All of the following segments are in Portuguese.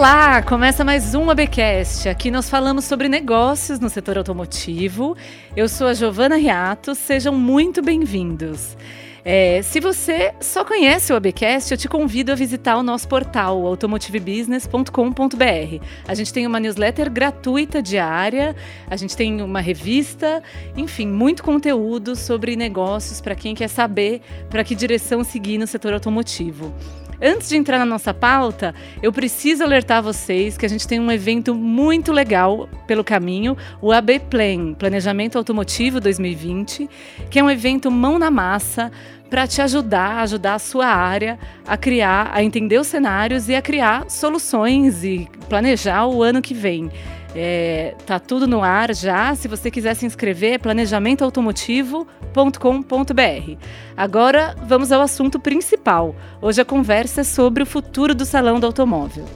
Olá, começa mais um ABcast. Aqui nós falamos sobre negócios no setor automotivo. Eu sou a Giovana Riato, sejam muito bem-vindos. É, se você só conhece o ABcast, eu te convido a visitar o nosso portal automotivebusiness.com.br. A gente tem uma newsletter gratuita diária, a gente tem uma revista, enfim, muito conteúdo sobre negócios para quem quer saber para que direção seguir no setor automotivo. Antes de entrar na nossa pauta, eu preciso alertar vocês que a gente tem um evento muito legal pelo caminho, o AB Plan, Planejamento Automotivo 2020, que é um evento mão na massa para te ajudar, ajudar a sua área a criar, a entender os cenários e a criar soluções e planejar o ano que vem. É, tá tudo no ar já. Se você quiser se inscrever, é planejamentoautomotivo.com.br. Agora vamos ao assunto principal. Hoje a conversa é sobre o futuro do salão do automóvel.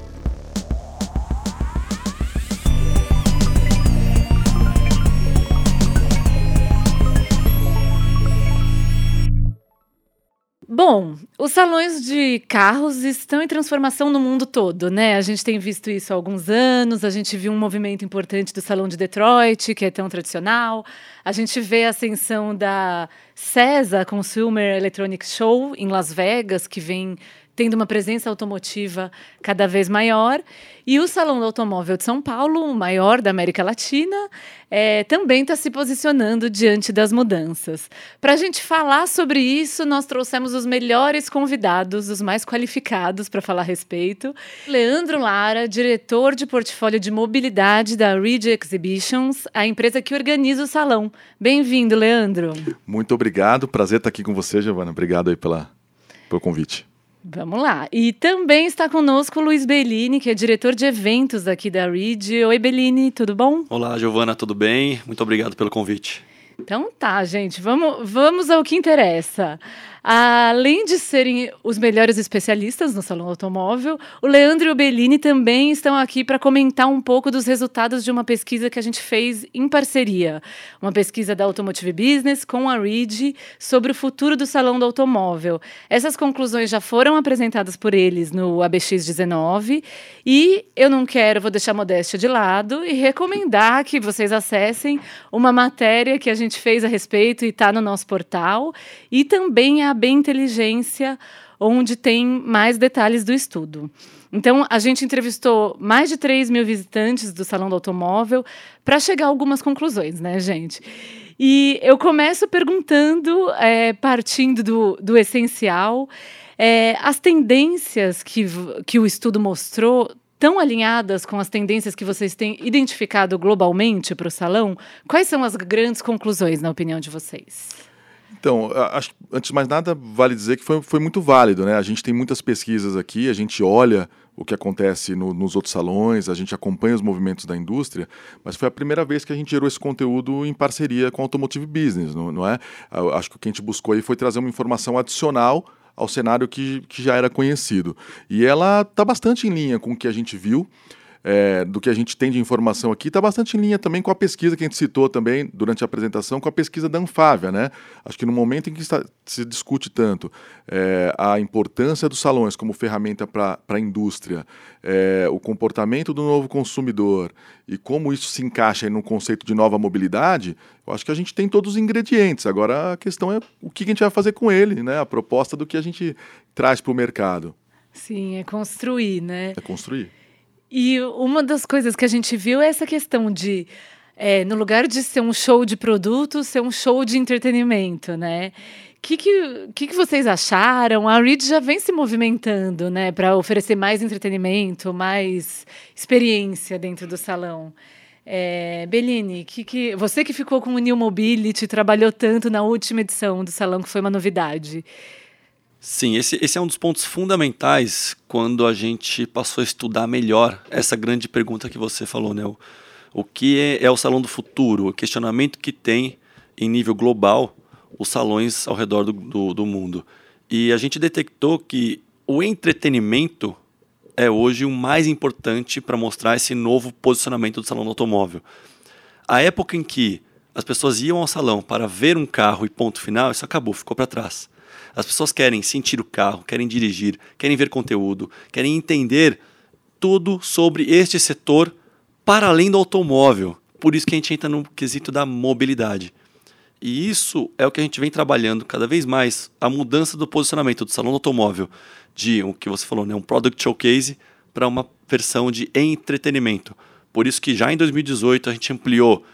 Bom, os salões de carros estão em transformação no mundo todo, né? A gente tem visto isso há alguns anos, a gente viu um movimento importante do Salão de Detroit, que é tão tradicional. A gente vê a ascensão da CESA, Consumer Electronics Show, em Las Vegas, que vem tendo uma presença automotiva cada vez maior. E o Salão do Automóvel de São Paulo, o maior da América Latina, é, também está se posicionando diante das mudanças. Para a gente falar sobre isso, nós trouxemos os melhores convidados, os mais qualificados para falar a respeito. Leandro Lara, diretor de portfólio de mobilidade da Ridge Exhibitions, a empresa que organiza o salão. Bem-vindo, Leandro. Muito obrigado, prazer estar aqui com você, Giovana. Obrigado aí pela, pelo convite. Vamos lá. E também está conosco o Luiz Bellini, que é diretor de eventos aqui da Reed. Oi, Bellini, tudo bom? Olá, Giovana, tudo bem? Muito obrigado pelo convite. Então tá, gente, vamos, vamos ao que interessa. Além de serem os melhores especialistas no salão automóvel, o Leandro e o Bellini também estão aqui para comentar um pouco dos resultados de uma pesquisa que a gente fez em parceria. Uma pesquisa da Automotive Business com a Reed sobre o futuro do salão do automóvel. Essas conclusões já foram apresentadas por eles no ABX19 e eu não quero, vou deixar a modéstia de lado e recomendar que vocês acessem uma matéria que a gente fez a respeito e está no nosso portal e também a AB Inteligência, onde tem mais detalhes do estudo. Então, a gente entrevistou mais de 3 mil visitantes do Salão do Automóvel para chegar a algumas conclusões, né, gente? E eu começo perguntando, é, partindo do, do essencial, é, as tendências que, que o estudo mostrou estão alinhadas com as tendências que vocês têm identificado globalmente para o salão? Quais são as grandes conclusões, na opinião de vocês? Então, acho antes de mais nada, vale dizer que foi, foi muito válido, né? A gente tem muitas pesquisas aqui, a gente olha o que acontece no, nos outros salões, a gente acompanha os movimentos da indústria, mas foi a primeira vez que a gente gerou esse conteúdo em parceria com a Automotive Business, não, não é? Acho que o que a gente buscou aí foi trazer uma informação adicional ao cenário que, que já era conhecido. E ela está bastante em linha com o que a gente viu é, do que a gente tem de informação aqui está bastante em linha também com a pesquisa que a gente citou também durante a apresentação, com a pesquisa da Anfávia. Né? Acho que no momento em que está, se discute tanto é, a importância dos salões como ferramenta para a indústria, é, o comportamento do novo consumidor e como isso se encaixa no conceito de nova mobilidade, eu acho que a gente tem todos os ingredientes. Agora a questão é o que a gente vai fazer com ele, né? a proposta do que a gente traz para o mercado. Sim, é construir, né? É construir. E uma das coisas que a gente viu é essa questão de, é, no lugar de ser um show de produto, ser um show de entretenimento, né? O que, que, que, que vocês acharam? A Reed já vem se movimentando, né, para oferecer mais entretenimento, mais experiência dentro do salão. É, que, que, você que ficou com o New Mobility, trabalhou tanto na última edição do salão, que foi uma novidade. Sim, esse, esse é um dos pontos fundamentais quando a gente passou a estudar melhor essa grande pergunta que você falou, né? O, o que é, é o salão do futuro? O questionamento que tem em nível global os salões ao redor do, do, do mundo. E a gente detectou que o entretenimento é hoje o mais importante para mostrar esse novo posicionamento do salão do automóvel. A época em que as pessoas iam ao salão para ver um carro e ponto final, isso acabou, ficou para trás. As pessoas querem sentir o carro, querem dirigir, querem ver conteúdo, querem entender tudo sobre este setor para além do automóvel. Por isso que a gente entra no quesito da mobilidade. E isso é o que a gente vem trabalhando cada vez mais, a mudança do posicionamento do salão do automóvel de o que você falou, né, um product showcase para uma versão de entretenimento. Por isso que já em 2018 a gente ampliou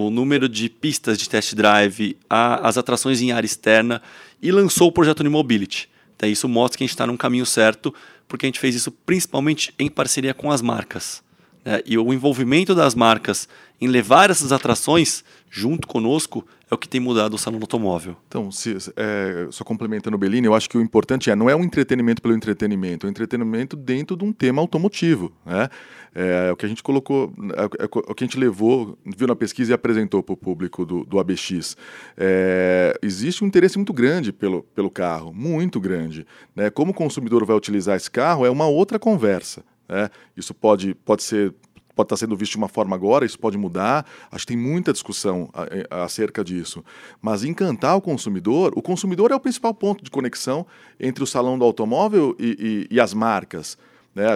o número de pistas de test drive, a, as atrações em área externa e lançou o projeto New Mobility. Então, isso mostra que a gente está num caminho certo, porque a gente fez isso principalmente em parceria com as marcas. Né? E o envolvimento das marcas em levar essas atrações junto conosco é o que tem mudado o salão do automóvel. Então, se, é, só complementando o Bellini, eu acho que o importante é, não é um entretenimento pelo entretenimento, é um entretenimento dentro de um tema automotivo. Né? É, é o que a gente colocou, é, é, o que a gente levou, viu na pesquisa e apresentou para o público do, do ABX. É, existe um interesse muito grande pelo, pelo carro, muito grande. Né? Como o consumidor vai utilizar esse carro é uma outra conversa. Né? Isso pode, pode ser pode estar sendo visto de uma forma agora, isso pode mudar. Acho que tem muita discussão acerca disso. Mas encantar o consumidor, o consumidor é o principal ponto de conexão entre o salão do automóvel e, e, e as marcas. Né?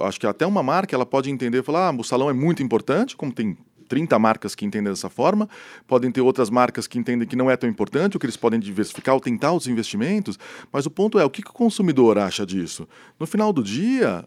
Acho que até uma marca ela pode entender e falar: ah, o salão é muito importante, como tem 30 marcas que entendem dessa forma, podem ter outras marcas que entendem que não é tão importante, o que eles podem diversificar ou tentar os investimentos, mas o ponto é, o que, que o consumidor acha disso? No final do dia,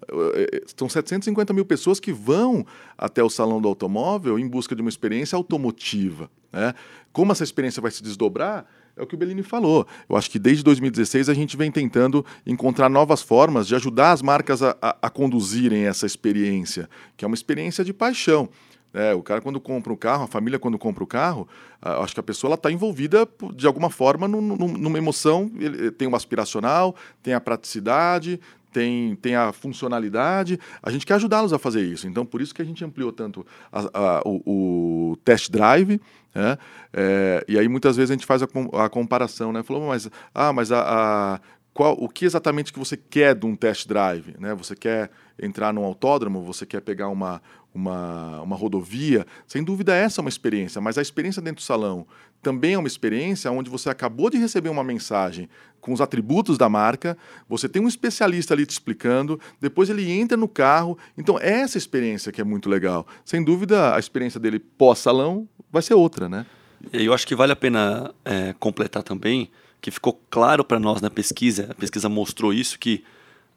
são 750 mil pessoas que vão até o salão do automóvel em busca de uma experiência automotiva. Né? Como essa experiência vai se desdobrar, é o que o Bellini falou. Eu acho que desde 2016 a gente vem tentando encontrar novas formas de ajudar as marcas a, a, a conduzirem essa experiência, que é uma experiência de paixão. É, o cara quando compra um carro, a família quando compra o um carro, acho que a pessoa está envolvida de alguma forma numa emoção, ele tem uma aspiracional, tem a praticidade, tem, tem a funcionalidade. A gente quer ajudá-los a fazer isso. Então, por isso que a gente ampliou tanto a, a, o, o, test drive. Né? É, e aí, muitas vezes, a gente faz a, a comparação. Né? Falou, mas, ah, mas a, a, qual, o que exatamente que você quer de um test drive? Né? Você quer entrar num autódromo? Você quer pegar uma, uma, uma rodovia, sem dúvida essa é uma experiência, mas a experiência dentro do salão também é uma experiência onde você acabou de receber uma mensagem com os atributos da marca, você tem um especialista ali te explicando, depois ele entra no carro. Então, é essa experiência que é muito legal. Sem dúvida, a experiência dele pós-salão vai ser outra, né? Eu acho que vale a pena é, completar também, que ficou claro para nós na pesquisa, a pesquisa mostrou isso, que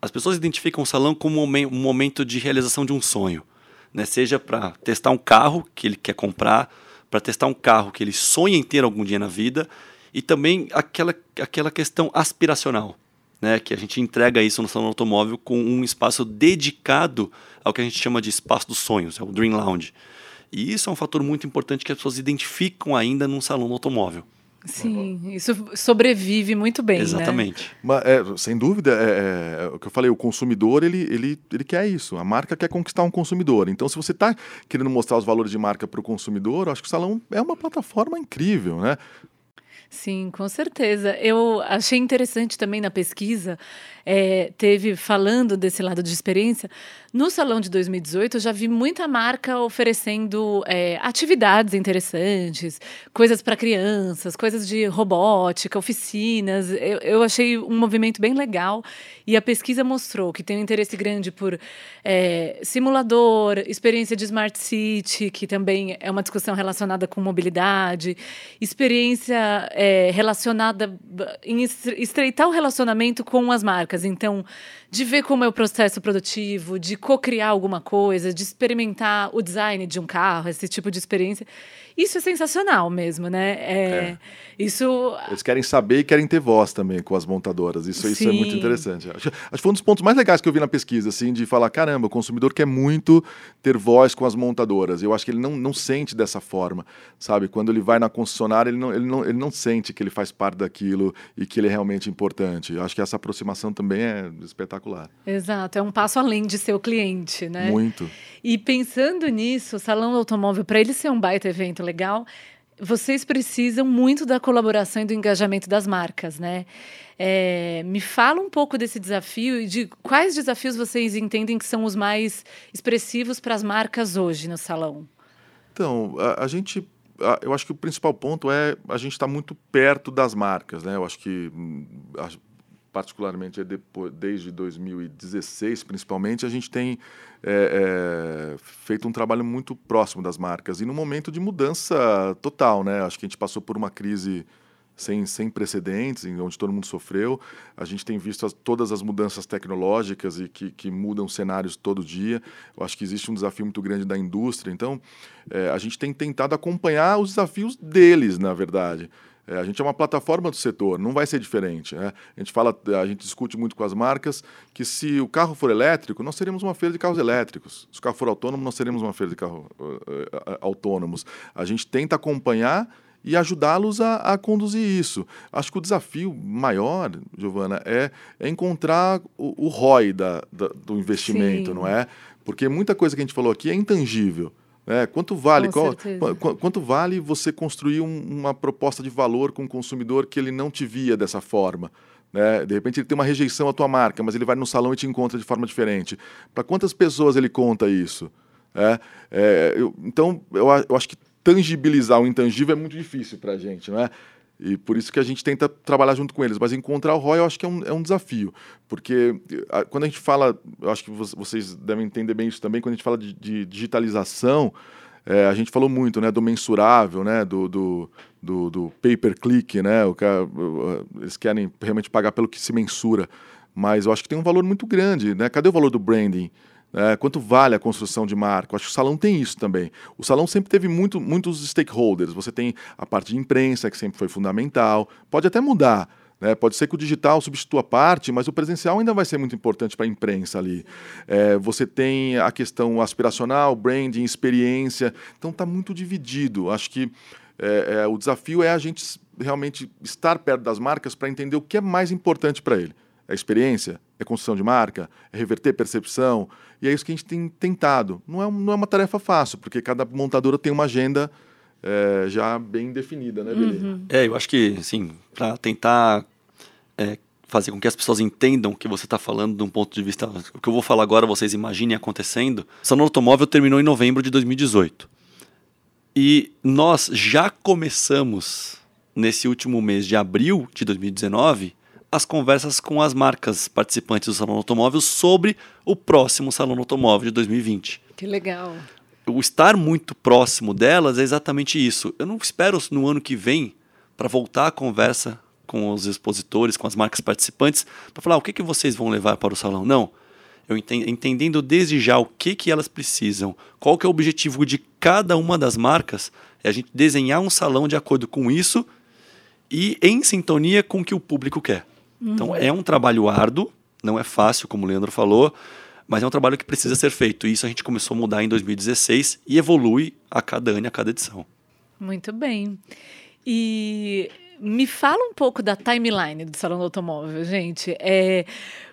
as pessoas identificam o salão como um momento de realização de um sonho né? seja para testar um carro que ele quer comprar, para testar um carro que ele sonha em ter algum dia na vida, e também aquela, aquela questão aspiracional, né? que a gente entrega isso no salão automóvel com um espaço dedicado ao que a gente chama de espaço dos sonhos, é o Dream Lounge. E isso é um fator muito importante que as pessoas identificam ainda num salão automóvel. Sim, isso sobrevive muito bem. Né? Exatamente. Né? Mas, é, sem dúvida, é, é, o que eu falei, o consumidor ele, ele, ele quer isso. A marca quer conquistar um consumidor. Então, se você está querendo mostrar os valores de marca para o consumidor, eu acho que o salão é uma plataforma incrível, né? Sim, com certeza. Eu achei interessante também na pesquisa, é, teve falando desse lado de experiência. No salão de 2018, eu já vi muita marca oferecendo é, atividades interessantes, coisas para crianças, coisas de robótica, oficinas. Eu, eu, achei um movimento bem legal. E a pesquisa mostrou que tem um interesse grande por é, simulador, experiência de Smart City, que também é uma discussão relacionada com mobilidade, experiência é, relacionada em estreitar o relacionamento com as marcas. Então, de ver como é o processo produtivo, de co-criar alguma coisa, de experimentar o design de um carro, esse tipo de experiência. Isso é sensacional mesmo, né? É, é. Isso. Eles querem saber e querem ter voz também com as montadoras. Isso, isso é muito interessante. Acho, acho que foi um dos pontos mais legais que eu vi na pesquisa, assim, de falar: caramba, o consumidor quer muito ter voz com as montadoras. Eu acho que ele não, não sente dessa forma, sabe? Quando ele vai na concessionária, ele não, ele, não, ele não sente que ele faz parte daquilo e que ele é realmente importante. Eu acho que essa aproximação também é espetacular. Exato, é um passo além de ser o cliente, né? Muito. E pensando nisso, o Salão do Automóvel, para ele ser um baita evento legal, vocês precisam muito da colaboração e do engajamento das marcas, né? É, me fala um pouco desse desafio e de quais desafios vocês entendem que são os mais expressivos para as marcas hoje no salão. Então, a, a gente eu acho que o principal ponto é a gente estar tá muito perto das marcas, né? Eu acho que hum, particularmente é depois, desde 2016, principalmente, a gente tem é, é, feito um trabalho muito próximo das marcas e num momento de mudança total, né? Acho que a gente passou por uma crise sem, sem precedentes, onde todo mundo sofreu. A gente tem visto as, todas as mudanças tecnológicas e que, que mudam cenários todo dia. Eu acho que existe um desafio muito grande da indústria. Então, é, a gente tem tentado acompanhar os desafios deles, na verdade. É, a gente é uma plataforma do setor, não vai ser diferente. Né? A gente fala, a gente discute muito com as marcas que se o carro for elétrico, nós seremos uma feira de carros elétricos. Se o carro for autônomo, nós seremos uma feira de carros uh, uh, autônomos. A gente tenta acompanhar e ajudá-los a, a, conduzir isso. Acho que o desafio maior, Giovana, é, é encontrar o, o ROI da, da, do investimento, Sim. não é? Porque muita coisa que a gente falou aqui é intangível. Né? Quanto vale qual, quanto vale você construir um, uma proposta de valor com o consumidor que ele não te via dessa forma? Né? De repente ele tem uma rejeição à tua marca, mas ele vai no salão e te encontra de forma diferente. Para quantas pessoas ele conta isso? É, é, eu, então, eu, eu acho que tangibilizar o intangível é muito difícil para a gente, não é? E por isso que a gente tenta trabalhar junto com eles. Mas encontrar o ROI eu acho que é um, é um desafio. Porque a, quando a gente fala, eu acho que vocês devem entender bem isso também, quando a gente fala de, de digitalização, é, a gente falou muito né, do mensurável, né, do, do, do, do pay-per-click, né, o eles querem realmente pagar pelo que se mensura. Mas eu acho que tem um valor muito grande. Né? Cadê o valor do branding? É, quanto vale a construção de marca? Acho que o salão tem isso também. O salão sempre teve muito, muitos stakeholders. Você tem a parte de imprensa, que sempre foi fundamental. Pode até mudar. Né? Pode ser que o digital substitua parte, mas o presencial ainda vai ser muito importante para a imprensa ali. É, você tem a questão aspiracional, branding, experiência. Então está muito dividido. Acho que é, é, o desafio é a gente realmente estar perto das marcas para entender o que é mais importante para ele. É experiência? É construção de marca? É reverter percepção? E é isso que a gente tem tentado. Não é, não é uma tarefa fácil, porque cada montadora tem uma agenda é, já bem definida, né, Belê? Uhum. É, eu acho que, assim, para tentar é, fazer com que as pessoas entendam o que você está falando de um ponto de vista. O que eu vou falar agora, vocês imaginem acontecendo. O Salão Automóvel terminou em novembro de 2018. E nós já começamos, nesse último mês de abril de 2019, as conversas com as marcas participantes do Salão Automóvel sobre o próximo Salão Automóvel de 2020. Que legal. O estar muito próximo delas é exatamente isso. Eu não espero no ano que vem para voltar a conversa com os expositores, com as marcas participantes, para falar ah, o que, que vocês vão levar para o salão. Não. Eu entendendo desde já o que, que elas precisam, qual que é o objetivo de cada uma das marcas, é a gente desenhar um salão de acordo com isso e em sintonia com o que o público quer. Então é um trabalho árduo, não é fácil, como o Leandro falou, mas é um trabalho que precisa ser feito. E isso a gente começou a mudar em 2016 e evolui a cada ano, a cada edição. Muito bem. E me fala um pouco da timeline do Salão do Automóvel, gente. É,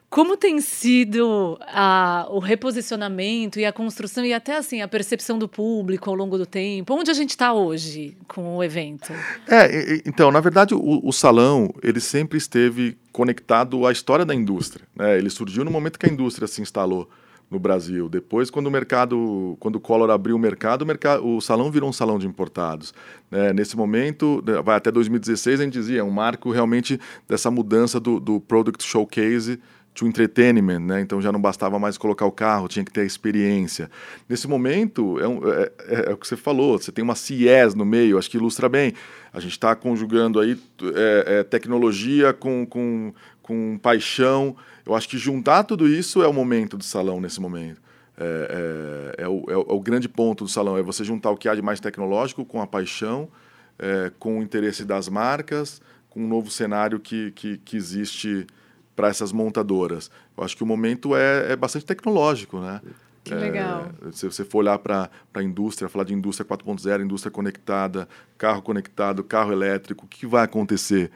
como tem sido a, o reposicionamento e a construção e até assim a percepção do público ao longo do tempo? Onde a gente está hoje com o evento? É, então, na verdade, o, o, salão ele sempre esteve conectado à história da indústria. Né? Ele surgiu no momento que a indústria se instalou no Brasil. Depois, quando o mercado, quando o Collor abriu o mercado, o, mercado, o salão virou um salão de importados. Né? Nesse momento, né, vai até 2016, a gente dizia, é um marco realmente dessa mudança do, do Product Showcase to entertainment, né? Então já não bastava mais colocar o carro, tinha que ter a experiência. Nesse momento, é, um, é, é, é o que você falou, você tem uma CES no meio, acho que ilustra bem. A gente está conjugando aí é, é, tecnologia com, com, com paixão. Eu acho que juntar tudo isso é o momento do salão nesse momento. É, é, é, o, é, o, grande ponto do salão, é você juntar o que há de mais tecnológico com a paixão, com o interesse das marcas, com um novo cenário que, que, que existe para essas montadoras. Eu acho que o momento é, é bastante tecnológico, né? Que legal. É, se você for olhar para a indústria, falar de indústria 4.0, indústria conectada, carro conectado, carro elétrico, o que vai acontecer?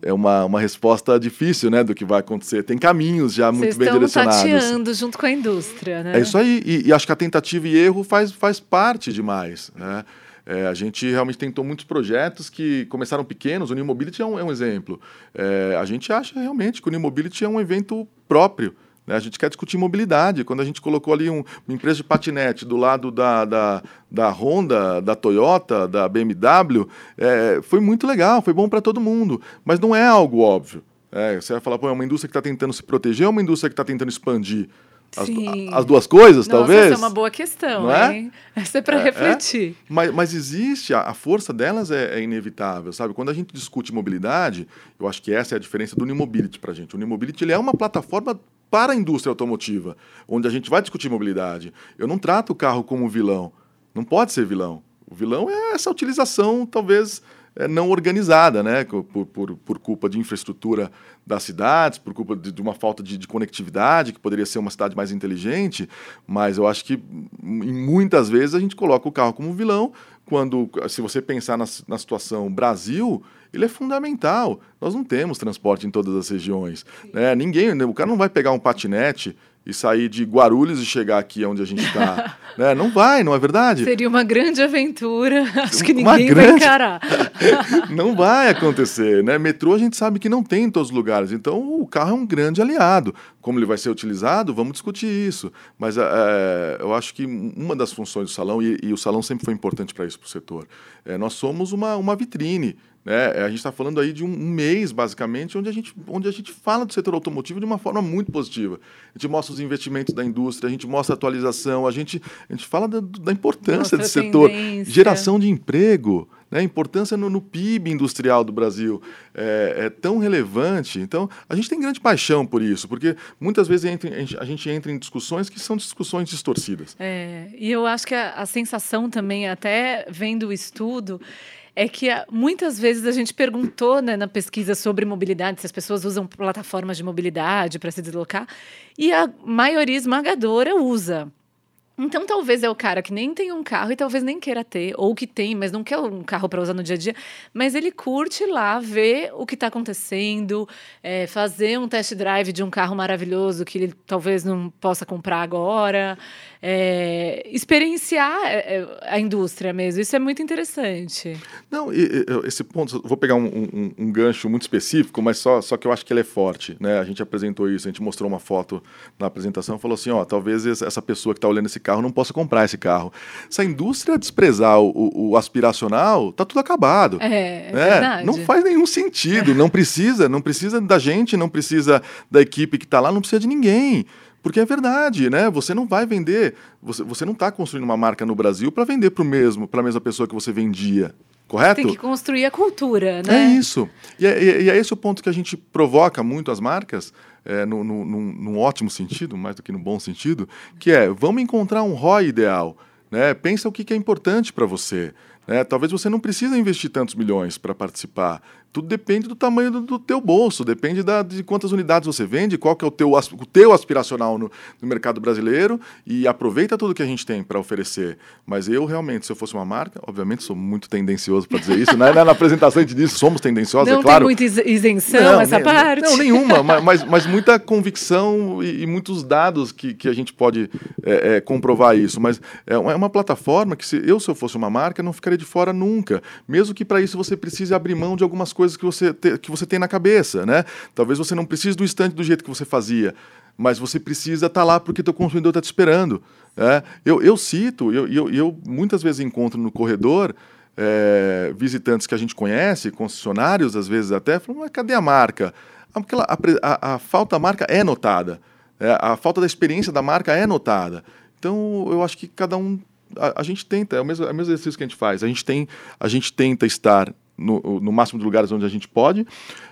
É uma, uma resposta difícil, né, do que vai acontecer. Tem caminhos já muito bem direcionados. Vocês estão tateando junto com a indústria, né? É isso aí. E, e, acho que a tentativa e erro faz, faz parte demais, né? É, a gente realmente tentou muitos projetos que começaram pequenos, o New Mobility é um, é um exemplo. É, a gente acha realmente que o New Mobility é um evento próprio. Né? A gente quer discutir mobilidade. Quando a gente colocou ali um, uma empresa de patinete do lado da, da, da Honda, da Toyota, da BMW, é, foi muito legal, foi bom para todo mundo. Mas não é algo óbvio. É, você vai falar, pô, é uma indústria que está tentando se proteger ou uma indústria que está tentando expandir? As, as duas coisas, Nossa, talvez? Essa é uma boa questão, Não é? hein? Essa é para É, refletir. Mas, mas existe, a, a força delas é, é inevitável, sabe? Quando a gente discute mobilidade, eu acho que essa é a diferença do Unimobility para a gente. O Unimobility ele é uma plataforma para a indústria automotiva, onde a gente vai discutir mobilidade. Eu não trato o carro como vilão. Não pode ser vilão. O vilão é essa utilização, talvez, é, não organizada, né? Por, por, por culpa de infraestrutura das cidades, por culpa de, de uma falta de, de conectividade, que poderia ser uma cidade mais inteligente, mas eu acho que m- em muitas vezes a gente coloca o carro como vilão, quando, se você pensar na, na situação Brasil, ele é fundamental. Nós não temos transporte em todas as regiões. Né? Ninguém, o cara não vai pegar um patinete e sair de Guarulhos e chegar aqui onde a gente está. né? Não vai, não é verdade? Seria uma grande aventura. Acho que ninguém vai grande- encarar. não vai acontecer, né? Metrô a gente sabe que não tem em todos os lugares, então o carro é um grande aliado. Como ele vai ser utilizado, vamos discutir isso. Mas é, eu acho que uma das funções do salão, e, e o salão sempre foi importante para isso para o setor, é, nós somos uma, uma vitrine. Né? A gente está falando aí de um, mês, basicamente, onde a, gente, onde a gente fala do setor automotivo de uma forma muito positiva. A gente mostra os investimentos da indústria, a gente mostra a atualização, a gente, a gente fala da, da importância Mostra desse a setor, geração de emprego, né? a importância no, no PIB industrial do Brasil é, é tão relevante. Então, a gente tem grande paixão por isso, porque muitas vezes a, gente, a gente entra em discussões que são discussões distorcidas. É, e eu acho que a, a sensação também, até vendo o estudo, é que ah, muitas vezes a gente perguntou né, na pesquisa sobre mobilidade se as pessoas usam plataformas de mobilidade para se deslocar, e a maioria esmagadora usa. Então, talvez é o cara que nem tem um carro e talvez nem queira ter, ou que tem, mas não quer um carro para usar no dia a dia, mas ele curte lá ver o que está acontecendo, é, fazer um test drive de um carro maravilhoso que ele talvez não possa comprar agora, é, experienciar é, é, a indústria mesmo. Isso é muito interessante. Não, esse ponto, vou pegar um, um- um gancho muito específico, mas só, só que eu acho que ele é forte. Né? A gente apresentou isso, a gente mostrou uma foto na apresentação falou assim: ó, talvez essa pessoa que está olhando esse carro não possa comprar esse carro. Se a indústria desprezar o, o- aspiracional, tá tudo acabado. É, é né? verdade. Não faz nenhum sentido, não precisa, não precisa da gente, não precisa da equipe que está lá, não precisa de ninguém. Porque é verdade, né? Você não vai vender, você, você não está construindo uma marca no Brasil para vender para o mesmo, para a mesma pessoa que você vendia, correto? Tem que construir a cultura, É né? isso. E é, e é- e é esse o ponto que a gente provoca muito as marcas, é, no, no, num, num ótimo sentido, mais do que no bom sentido, que é, vamos encontrar um ROI ideal. Né? Pensa o que, que é importante para você. Né? Talvez você não precise investir tantos milhões para participar. Tudo depende do tamanho do, do teu bolso, depende da, de quantas unidades você vende, qual que é o teu, o teu aspiracional no, no mercado brasileiro e aproveita tudo que a gente tem para oferecer. Mas eu realmente, se eu fosse uma marca, obviamente sou muito tendencioso para dizer isso, né? Na apresentação a gente diz somos tendenciosos, Não é claro. tem muita is- isenção essa nem- parte. Não, nenhuma, ma- mas, mas muita convicção e, e muitos dados que, que a gente pode é, é, comprovar isso. Mas é uma, é uma plataforma que, se eu, se eu fosse uma marca, não ficaria de fora nunca. Mesmo que para isso você precise abrir mão de algumas coisas que você, te- que você tem na cabeça. Né? Talvez você não precise do estande do jeito que você fazia, mas você precisa estar lá porque teu consumidor está te esperando. né? Eu, eu cito, eu, eu, eu muitas vezes encontro no corredor é, visitantes que a gente conhece, concessionários às vezes até, falam, mas cadê a marca? Aquela, a, pre- a- a falta da marca é notada, é, a falta da experiência da marca é notada. Então, eu acho que cada um, a, a gente tenta, é o, mesmo, é o mesmo exercício que a gente faz, a gente, tem, a gente tenta estar no, no máximo de lugares onde a gente pode,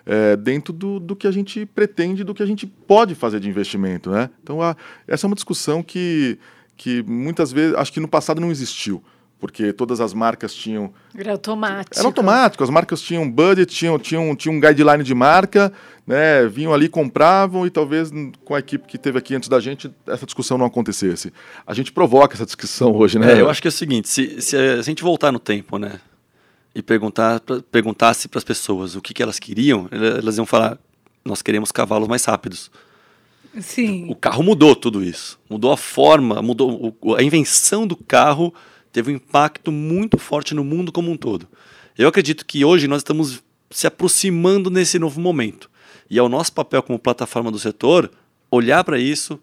é, dentro do, do que a gente pretende, do que a gente pode fazer de investimento. Né? Então, a, essa é uma discussão que, que muitas vezes, acho que no passado não existiu porque todas as marcas tinham. Era automático. Era automático, as marcas tinham budget, tinham, tinham, tinham um guideline de marca, né? Vinham ali, compravam e talvez com a equipe que teve aqui antes da gente, essa discussão não acontecesse. A gente provoca essa discussão hoje, né? É, eu acho que é o seguinte, se, se a gente voltar no tempo, né, e perguntar, pra- perguntasse para as pessoas o que, que elas queriam, ela- elas iam falar, nós queremos cavalos mais rápidos. Sim. O carro mudou tudo isso. Mudou a forma, mudou o- a invenção do carro teve um impacto muito forte no mundo como um todo. Eu acredito que hoje nós estamos se aproximando nesse novo momento. E é o nosso papel como plataforma do setor olhar para isso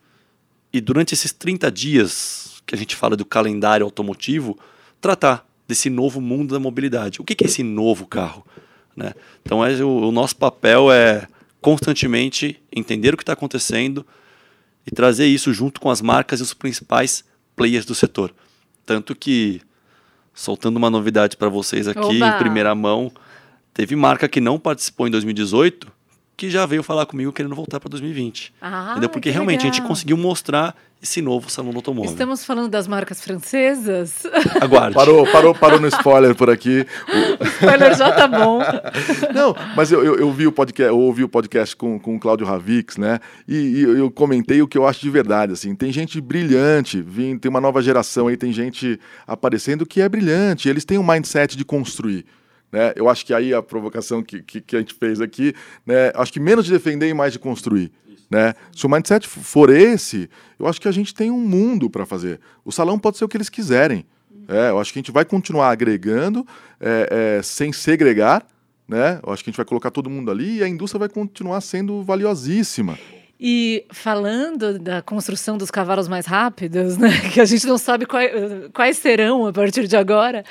e durante esses 30 dias que a gente fala do calendário automotivo, tratar desse novo mundo da mobilidade. O que que é esse novo carro? Né? Então é, o, o nosso papel é constantemente entender o que está acontecendo e trazer isso junto com as marcas e os principais players do setor. Tanto que, soltando uma novidade para vocês aqui Oba. em primeira mão, teve marca que não participou em 2018 que já veio falar comigo querendo voltar para 2020. Ah, entendeu? Porque realmente legal. a gente conseguiu mostrar esse novo salão do automóvel. Estamos falando das marcas francesas? Aguarde. Parou, parou, parou no spoiler por aqui. o spoiler já tá bom. Não, mas eu, eu, eu, vi o podcast, eu ouvi o podcast com, com o Cláudio Ravix, né? E, e, eu comentei o que eu acho de verdade, assim. Tem gente brilhante, tem uma nova geração aí, tem gente aparecendo que é brilhante. Eles têm um mindset de construir. Né? Eu acho que aí a provocação que, que, que, a gente fez aqui, né? acho que menos de defender e mais de construir. Né? Se o mindset for esse, eu acho que a gente tem um mundo para fazer. O salão pode ser o que eles quiserem. É, eu acho que a gente vai continuar agregando é, é, sem segregar. Né? Eu acho que a gente vai colocar todo mundo ali e a indústria vai continuar sendo valiosíssima. E falando da construção dos cavalos mais rápidos, né, que a gente não sabe quais, quais serão a partir de agora,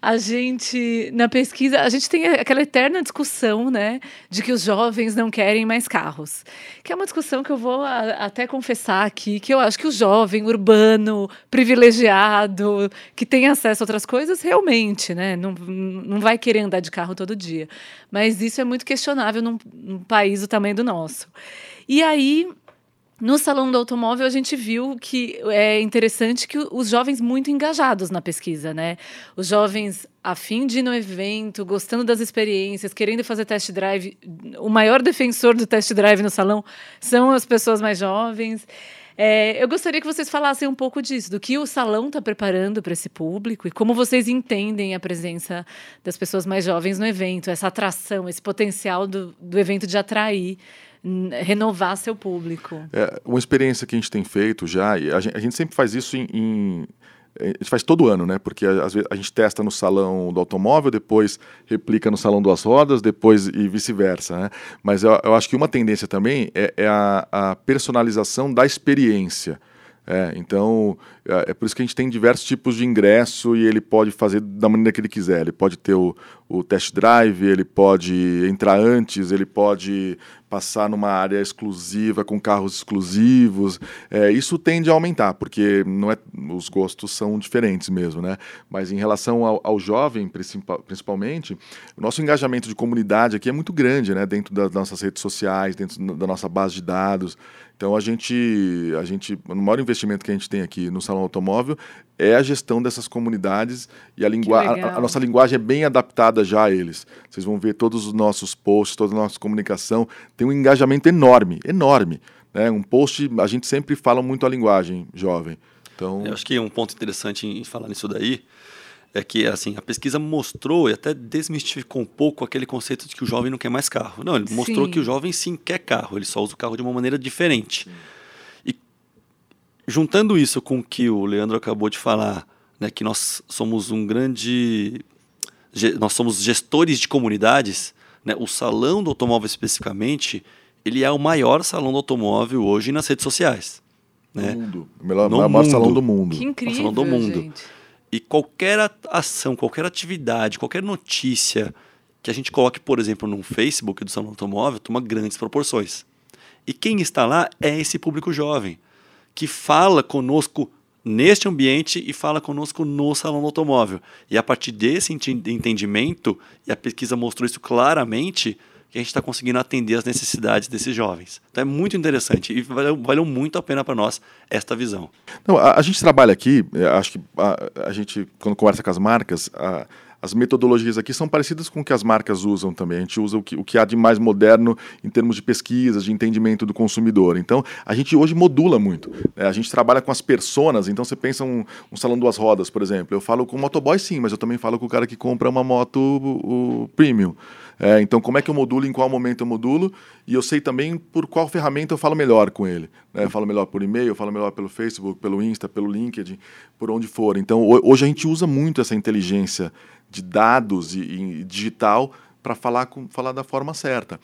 a gente, na pesquisa, a gente tem aquela eterna discussão, né, de que os jovens não querem mais carros. Que é uma discussão que eu vou a, até confessar aqui, que eu acho que o jovem urbano, privilegiado, que tem acesso a outras coisas, realmente, né, não, não vai querer andar de carro todo dia. Mas isso é muito questionável num, num país do tamanho do nosso. E aí, no Salão do Automóvel, a gente viu que é interessante que os jovens muito engajados na pesquisa, né? Os jovens a fim de ir no evento, gostando das experiências, querendo fazer test drive. O maior defensor do test drive no salão são as pessoas mais jovens. É, eu gostaria que vocês falassem um pouco disso, do que o salão está preparando para esse público e como vocês entendem a presença das pessoas mais jovens no evento, essa atração, esse potencial do, do evento de atrair renovar seu público. É, uma experiência que a gente tem feito já, e a gente, a gente sempre faz isso em, em a gente faz todo ano, né? Porque às vezes a gente testa no salão do automóvel, depois replica no salão das rodas, depois e vice-versa, né? Mas eu, eu, acho que uma tendência também é, é a, a, personalização da experiência. É, então, é, é, por isso que a gente tem diversos tipos de ingresso e ele pode fazer da maneira que ele quiser. Ele pode ter o, o test drive, ele pode entrar antes, ele pode passar numa área exclusiva com carros exclusivos. É, isso tende a aumentar, porque não é, os gostos são diferentes mesmo, né? Mas em relação ao, ao jovem, principalmente, o nosso engajamento de comunidade aqui é muito grande, né? Dentro das nossas redes sociais, dentro da nossa base de dados. Então a gente, a gente, o maior investimento que a gente tem aqui no salão automóvel é a gestão dessas comunidades e a, lingua a, a, nossa linguagem é bem adaptada já a eles. Vocês vão ver todos os nossos posts, toda a nossa comunicação tem um engajamento enorme, enorme. Né? Um post, a gente sempre fala muito a linguagem jovem. Então, eu acho que um ponto interessante em falar nisso daí é que assim a pesquisa mostrou e até desmistificou um pouco aquele conceito de que o jovem não quer mais carro. Não, ele sim. mostrou que o jovem sim quer carro, ele só usa o carro de uma maneira diferente. Sim. E juntando isso com o que o Leandro acabou de falar, né, que nós somos um grande nós somos gestores de comunidades, né, o salão do automóvel especificamente, ele é o maior salão do automóvel hoje nas redes sociais. Né? No mundo. O melhor, no maior mundo. salão do mundo. Que incrível, salão do mundo. Gente. E qualquer ação, qualquer atividade, qualquer notícia que a gente coloque, por exemplo, no Facebook do Salão Automóvel, toma grandes proporções. E quem está lá é esse público jovem, que fala conosco neste ambiente e fala conosco no Salão Automóvel. E a partir desse entendimento, e a pesquisa mostrou isso claramente, que a gente está conseguindo atender as necessidades desses jovens. Então é muito interessante e valeu, valeu muito a pena para nós esta visão. Não, a, a, gente trabalha aqui, é, acho que a, a, gente, quando conversa com as marcas, a, as metodologias aqui são parecidas com o que as marcas usam também. A gente usa o que, o que há de mais moderno em termos de pesquisas, de entendimento do consumidor. Então, a gente hoje modula muito. Né? A gente trabalha com as personas. Então, você pensa um, um salão duas rodas, por exemplo. Eu falo com o motoboy, sim, mas eu também falo com o cara que compra uma moto o, o premium. É, então, como é que eu modulo, em qual momento eu modulo, e eu sei também por qual ferramenta eu falo melhor com ele. Né? Eu falo melhor por e-mail, eu falo melhor pelo Facebook, pelo Insta, pelo LinkedIn, por onde for. Então, hoje a gente usa muito essa inteligência de dados e, e digital para falar, com, falar da forma certa.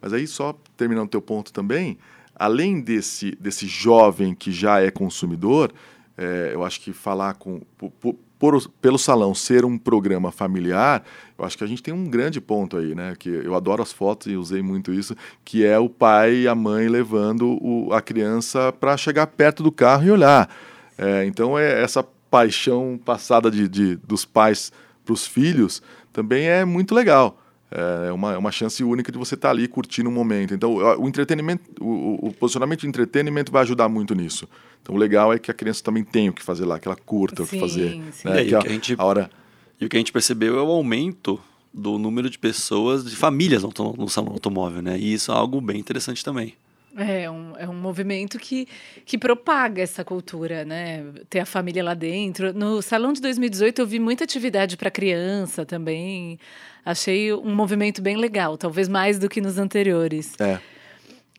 Mas aí, só terminando o teu ponto também, além desse, desse jovem que já é consumidor, É, eu acho que falar com por, por, pelo salão ser um programa familiar, eu acho que a gente tem um grande ponto aí, né? Que eu adoro as fotos e usei muito isso, que é o pai e a mãe levando o, a criança para chegar perto do carro e olhar. É, então é essa paixão passada de, de dos pais para os filhos também é muito legal. É uma, é uma chance única de você estar tá ali curtindo um momento. Então, o entretenimento, o, o, posicionamento de entretenimento vai ajudar muito nisso. Então, o legal é que a criança também tem o que fazer lá, que ela curta sim, o que fazer. Sim. Né? É, e, a, a gente, a hora... e o que a gente percebeu é o aumento do número de pessoas, de famílias no, no salão automóvel, né? E isso é algo bem interessante também. É um, é um movimento que, que propaga essa cultura, né? Ter a família lá dentro. No Salão de 2018 eu vi muita atividade para criança também. Achei um movimento bem legal, talvez mais do que nos anteriores. É.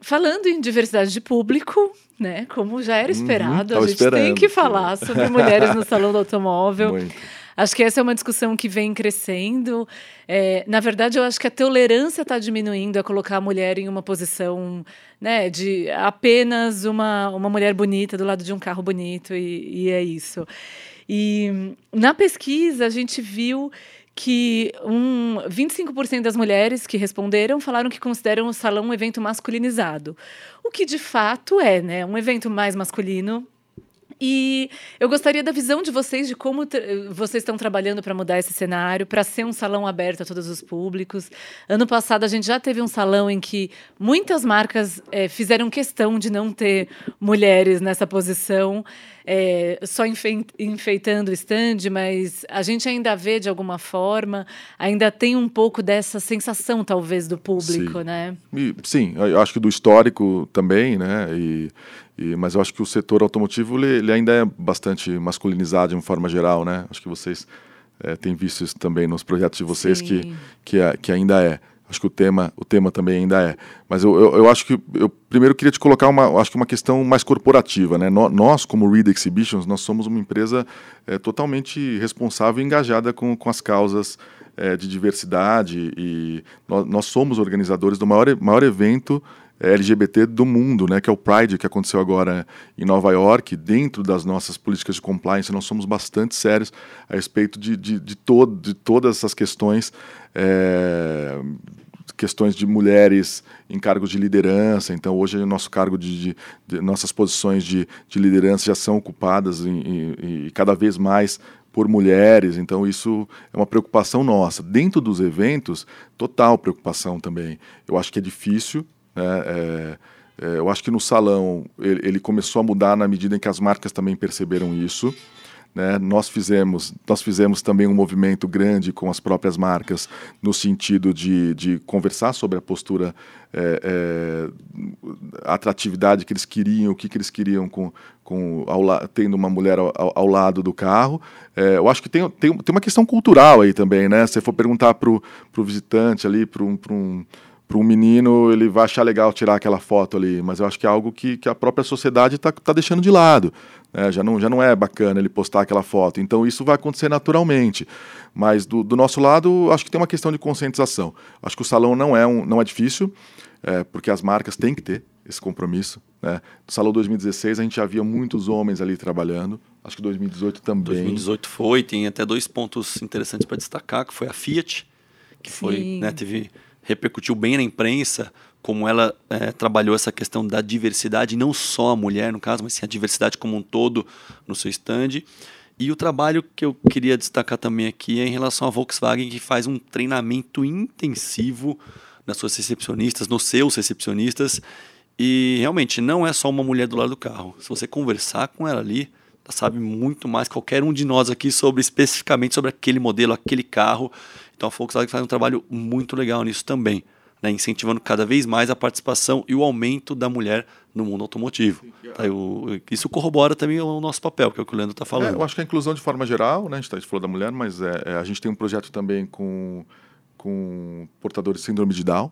Falando em diversidade de público, né? Como já era uhum, esperado, uhum, a gente esperando. tem que falar sobre mulheres no Salão do Automóvel. Muito. Acho que essa é uma discussão que vem crescendo. É, na verdade, eu acho que a tolerância está diminuindo a colocar a mulher em uma posição né, de apenas uma, uma mulher bonita do lado de um carro bonito, e, e é isso. E na pesquisa, a gente viu que um 25% das mulheres que responderam falaram que consideram o salão um evento masculinizado. O que de fato é, né? Um evento mais masculino, e eu gostaria da visão de vocês de como vocês estão trabalhando para mudar esse cenário, para ser um salão aberto a todos os públicos. Ano passado a gente já teve um salão em que muitas marcas é, fizeram questão de não ter mulheres nessa posição. É, só enfeitando o stand, mas a gente ainda vê de alguma forma, ainda tem um pouco dessa sensação, talvez, do público, sim. né? E, sim, eu acho que do histórico também, né? E e, mas eu acho que o setor automotivo ele, ele, ainda é bastante masculinizado de uma forma geral, né? Acho que vocês é, têm visto isso também nos projetos de vocês que, que, é, que ainda é. Acho que o tema, o tema também ainda é. Mas eu, eu, eu, acho que eu primeiro queria te colocar uma, acho que uma questão mais corporativa, né? Nós, como Read Exhibitions, nós somos uma empresa é, totalmente responsável e engajada com, com as causas é, de diversidade e nós, nós somos organizadores do maior, maior evento LGBT do mundo, né, que é o Pride, que aconteceu agora em Nova York. Dentro das nossas políticas de compliance, nós somos bastante sérios a respeito de, de, de, todo, de todas essas questões, é, questões de mulheres em cargos de liderança. Então, hoje, nosso cargo de, de, de nossas posições de, de liderança já são ocupadas e cada vez mais por mulheres, então isso é uma preocupação nossa. Dentro dos eventos, total preocupação também. Eu acho que é difícil, né? É, é, eu acho que no salão ele, ele, começou a mudar na medida em que as marcas também perceberam isso. Né? Nós fizemos nós fizemos também um movimento grande com as próprias marcas no sentido de, de conversar sobre a postura é, é, a atratividade que eles queriam o que, que eles queriam com, com ao, tendo uma mulher ao, ao lado do carro é, eu acho que tem, tem, tem uma questão cultural aí também né se for perguntar para o visitante ali para um, um para um menino, ele vai achar legal tirar aquela foto ali, mas eu acho que é algo que, que a própria sociedade está tá deixando de lado. Né? Já, não, já não é bacana ele postar aquela foto. Então isso vai acontecer naturalmente. Mas do, do nosso lado, acho que tem uma questão de conscientização. Acho que o salão não é, um, não é difícil, é, porque as marcas têm que ter esse compromisso. Né? No Salão 2016 a gente já via muitos homens ali trabalhando. Acho que 2018 também. 2018 foi, tem até dois pontos interessantes para destacar, que foi a Fiat, que Sim. foi, né, teve repercutiu bem na imprensa como ela é, trabalhou essa questão da diversidade, não só a mulher no caso, mas sim a diversidade como um todo no seu stand. E o trabalho que eu queria destacar também aqui é em relação à Volkswagen, que faz um treinamento intensivo nas suas recepcionistas, nos seus recepcionistas. E realmente não é só uma mulher do lado do carro. Se você conversar com ela ali, ela sabe muito mais qualquer um de nós aqui sobre especificamente sobre aquele modelo, aquele carro. Então a Volkswagen faz um trabalho muito legal nisso também, né, incentivando cada vez mais a participação e o aumento da mulher no mundo automotivo. Tá, eu, isso corrobora também o nosso papel, que é o que o Leandro está falando. É, eu acho que a inclusão de forma geral, né, a gente, tá, a gente falou da mulher, mas é, é, a gente tem um projeto também com, com portadores de síndrome de Down,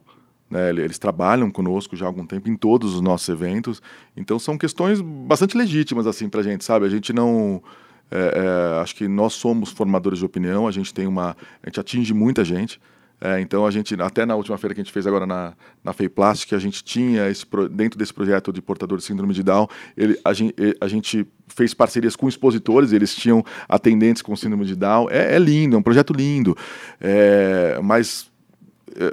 né, eles trabalham conosco já há algum tempo em todos os nossos eventos, então são questões bastante legítimas assim para a gente, sabe? A gente não é, é, acho que nós somos formadores de opinião, a gente tem uma, a gente atinge muita gente. É, então a gente, até na última feira que a gente fez agora na, na FEIPLASTIC, a gente tinha esse, dentro desse projeto de portador de síndrome de Down, ele, a, gente, a gente fez parcerias com expositores, eles tinham atendentes com síndrome de Down. É, é lindo, é um projeto lindo. É, mas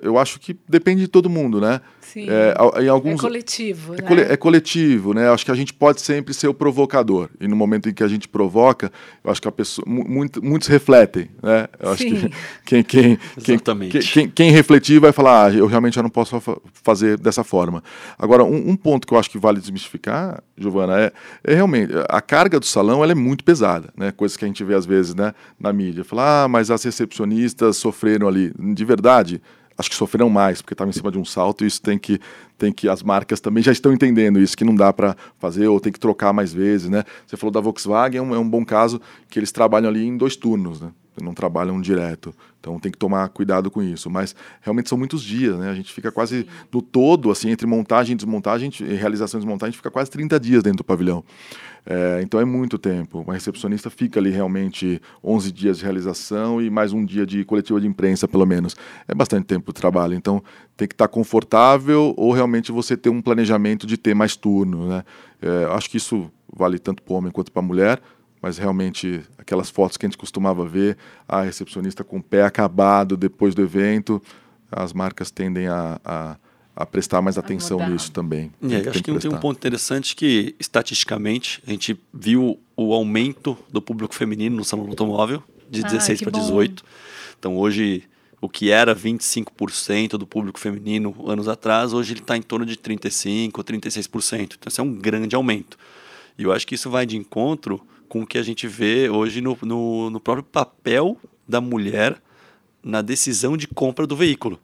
eu acho que depende de todo mundo, né? Sim. É, em alguns, é coletivo, é, né? é coletivo, né? Acho que a gente pode sempre ser o provocador. E no momento em que a gente provoca, eu acho que a pessoa, muito, muitos refletem, né? Eu acho Sim. que quem, quem, quem, quem, quem, refletir vai falar, ah, eu realmente já não posso fazer dessa forma. Agora, um, um ponto que eu acho que vale desmistificar, Giovana, é, é, realmente, a carga do salão ela é muito pesada, né? Coisas que a gente vê às vezes né, na mídia. Falar, ah, mas as recepcionistas sofreram ali. De verdade, acho que sofreram mais, porque estava em cima de um salto e isso tem que, tem que. As marcas também já estão entendendo isso, que não dá para fazer ou tem que trocar mais vezes. Né? Você falou da Volkswagen, é um, é um bom caso que eles trabalham ali em dois turnos, né? Não trabalham direto. Então tem que tomar cuidado com isso. Mas realmente são muitos dias, né? A gente fica quase Sim. no todo, assim, entre montagem e desmontagem, realização e desmontagem, a gente fica quase 30 dias dentro do pavilhão. É, então é muito tempo. Uma recepcionista fica ali realmente 11 dias de realização e mais um dia de coletiva de imprensa, pelo menos. É bastante tempo de trabalho. Então tem que estar confortável ou realmente você ter um planejamento de ter mais turno. Né? É, acho que isso vale tanto para o homem quanto para a mulher mas realmente aquelas fotos que a gente costumava ver, a recepcionista com o pé acabado depois do evento, as marcas tendem a, a a prestar mais atenção nisso também. É, acho que, que tem um ponto interessante que, estatisticamente, a gente viu o aumento do público feminino no salão automóvel, de ah, 16 para 18. Então, hoje, o que era 25% do público feminino anos atrás, hoje ele está em torno de 35% ou 36%. Então, isso é um grande aumento. E eu acho que isso vai de encontro com o que a gente vê hoje no, no, no próprio papel da mulher na decisão de compra do veículo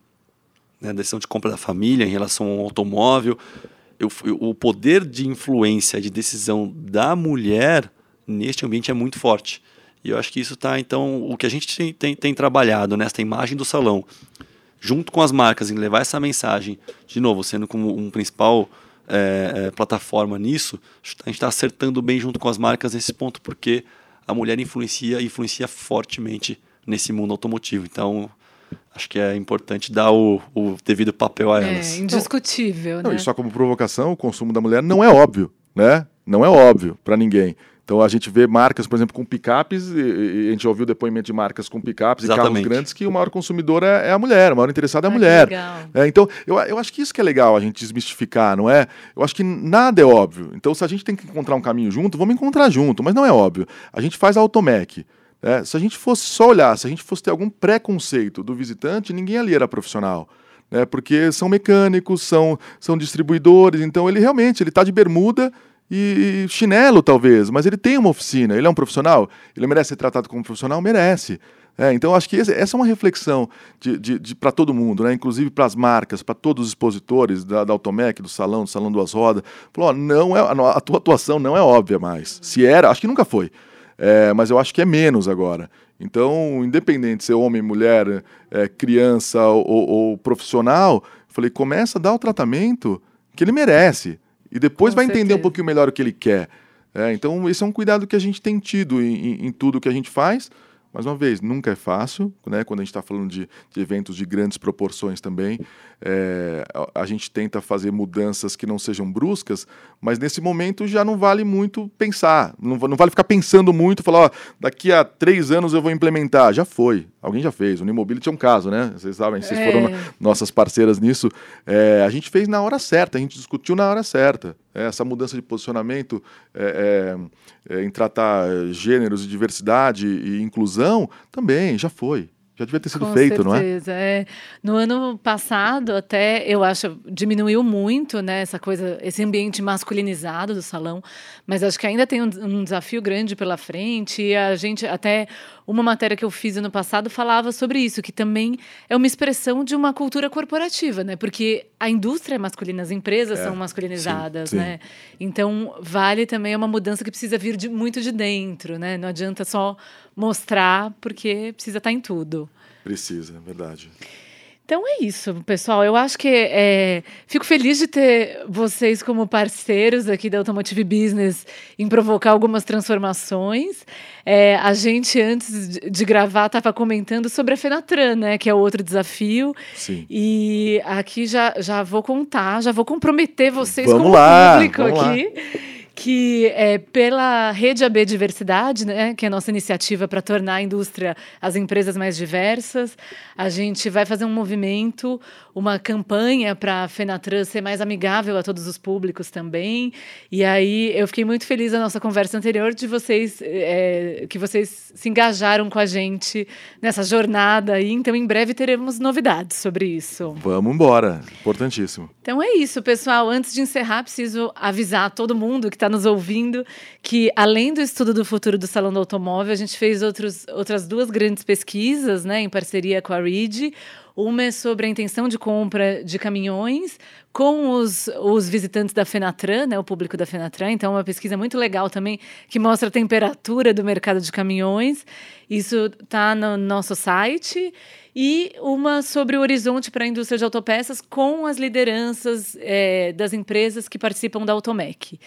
né, decisão de compra da família em relação ao automóvel. Eu, eu, o poder de influência, de decisão da mulher neste ambiente é muito forte. E eu acho que isso está, então, o que a gente tem, tem, tem, trabalhado nesta imagem do salão, junto com as marcas, em levar essa mensagem, de novo, sendo como um principal é, é, plataforma nisso, a gente está acertando bem junto com as marcas nesse ponto, porque a mulher influencia influencia fortemente nesse mundo automotivo. Então, acho que é importante dar o, o devido papel a é, elas. É indiscutível, não, né? E só como provocação, o consumo da mulher não é óbvio, né? Não é óbvio para ninguém. Então a gente vê marcas, por exemplo, com picapes, e, e a gente ouviu depoimento de marcas com picapes Exatamente. e carros grandes que o maior consumidor é, é a mulher, o maior interessado é a ah, mulher. É, então, eu, eu acho que isso que é legal a gente desmistificar, não é? Eu acho que nada é óbvio. Então, se a gente tem que encontrar um caminho junto, vamos encontrar junto, mas não é óbvio. A gente faz a Automec. É, se a gente fosse só olhar, se a gente fosse ter algum preconceito do visitante, ninguém ali era profissional. Né, porque são mecânicos, são, são distribuidores, então ele realmente ele está de bermuda e chinelo, talvez, mas ele tem uma oficina, ele é um profissional, ele merece ser tratado como profissional? Merece. É, então, acho que esse, essa é uma reflexão de, de, de para todo mundo, né? inclusive para as marcas, para todos os expositores da, da Automec, do Salão, do Salão Duas Rodas. Falou, ó, não é, a, tua atuação não é óbvia mais. Se era, acho que nunca foi é, mas eu acho que é menos agora. Então, independente de ser homem, mulher, é, criança ou, ou, profissional, falei, começa a dar o tratamento que ele merece. E depois Com vai certeza. entender um pouquinho melhor o que ele quer. É, então, esse é um cuidado que a gente tem tido em, em, em tudo que a gente faz. Mais uma vez, nunca é fácil, né? quando a gente está falando de, de, eventos de grandes proporções também. É, a, a, gente tenta fazer mudanças que não sejam bruscas, mas nesse momento já não vale muito pensar. Não, não vale ficar pensando muito, falar, ó, daqui a três anos eu vou implementar. Já foi, alguém já fez. O Nimobility é um caso, né? Vocês sabem, vocês é. foram nossas parceiras nisso. É, a gente fez na hora certa, a gente discutiu na hora certa. É, essa mudança de posicionamento é, é, é, em tratar gêneros e diversidade e inclusão também já foi. Já devia ter sido Com feito, certeza, não é? é? No ano passado, até eu acho diminuiu muito, né, essa coisa, esse ambiente masculinizado do salão, mas acho que ainda tem um, um desafio grande pela frente. E a gente até uma matéria que eu fiz ano passado falava sobre isso, que também é uma expressão de uma cultura corporativa, né? Porque a indústria é masculina, as empresas é, são masculinizadas, sim, sim. né? Então, vale também é uma mudança que precisa vir de, muito de dentro, né? Não adianta só mostrar, porque precisa estar em tudo. Precisa, é verdade. Então é isso, pessoal. Eu acho que é, fico feliz de ter vocês como parceiros aqui da Automotive Business em provocar algumas transformações. É, a gente, antes de gravar, estava comentando sobre a Fenatran, né? Que é outro desafio. Sim. E aqui já, já vou contar, já vou comprometer vocês Vamos lá, público vamos lá. Que é pela Rede AB Diversidade, né, que é a nossa iniciativa para tornar a indústria, as empresas mais diversas, a gente vai fazer um movimento, uma campanha para a Fenatran ser mais amigável a todos os públicos também. E aí eu fiquei muito feliz na nossa conversa anterior de vocês é, que vocês se engajaram com a gente nessa jornada aí. Então em breve teremos novidades sobre isso. Vamos embora, importantíssimo. Então é isso, pessoal. Antes de encerrar, preciso avisar todo mundo que está nos ouvindo que, além do estudo do futuro do Salão do Automóvel, a gente fez outros, outras duas grandes pesquisas, né, em parceria com a RID. Uma é sobre a intenção de compra de caminhões com os, os visitantes da Fenatran, né, o público da Fenatran. Então, é uma pesquisa muito legal também que mostra a temperatura do mercado de caminhões. Isso está no nosso site. E uma sobre o horizonte para a indústria de autopeças com as lideranças é, das empresas que participam da Automec.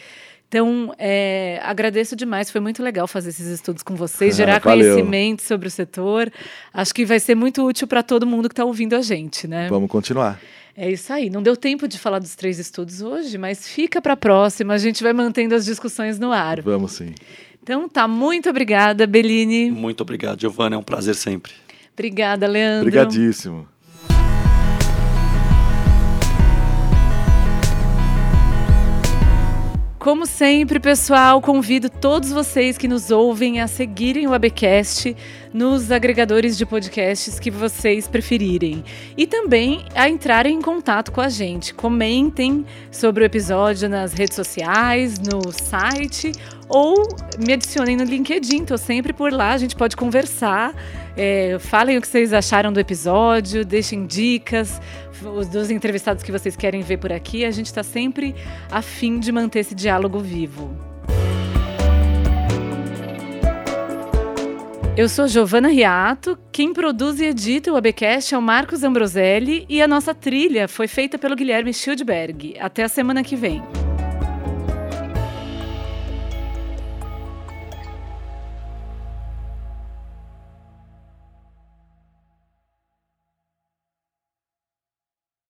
Então, é, agradeço demais, foi muito legal fazer esses estudos com vocês, gerar Valeu. conhecimento sobre o setor. Acho que vai ser muito útil para todo mundo que está ouvindo a gente, né? Vamos continuar. É isso aí. Não deu tempo de falar dos três estudos hoje, mas fica para a próxima. A gente vai mantendo as discussões no ar. Vamos sim. Então, tá. Muito obrigada, Beline. Muito obrigado, Giovana. É um prazer sempre. Obrigada, Leandro. Obrigadíssimo. Como sempre, pessoal, convido todos vocês que nos ouvem a seguirem o ABcast nos agregadores de podcasts que vocês preferirem. E também a entrarem em contato com a gente. Comentem sobre o episódio nas redes sociais, no site ou me adicionem no LinkedIn. Tô sempre por lá, a gente pode conversar. É, falem o que vocês acharam do episódio, deixem dicas os dos entrevistados que vocês querem ver por aqui. A gente está sempre a fim de manter esse diálogo vivo. Eu sou Giovana Riato, quem produz e edita o ABcast é o Marcos Ambroselli e a nossa trilha foi feita pelo Guilherme Schildberg. Até a semana que vem.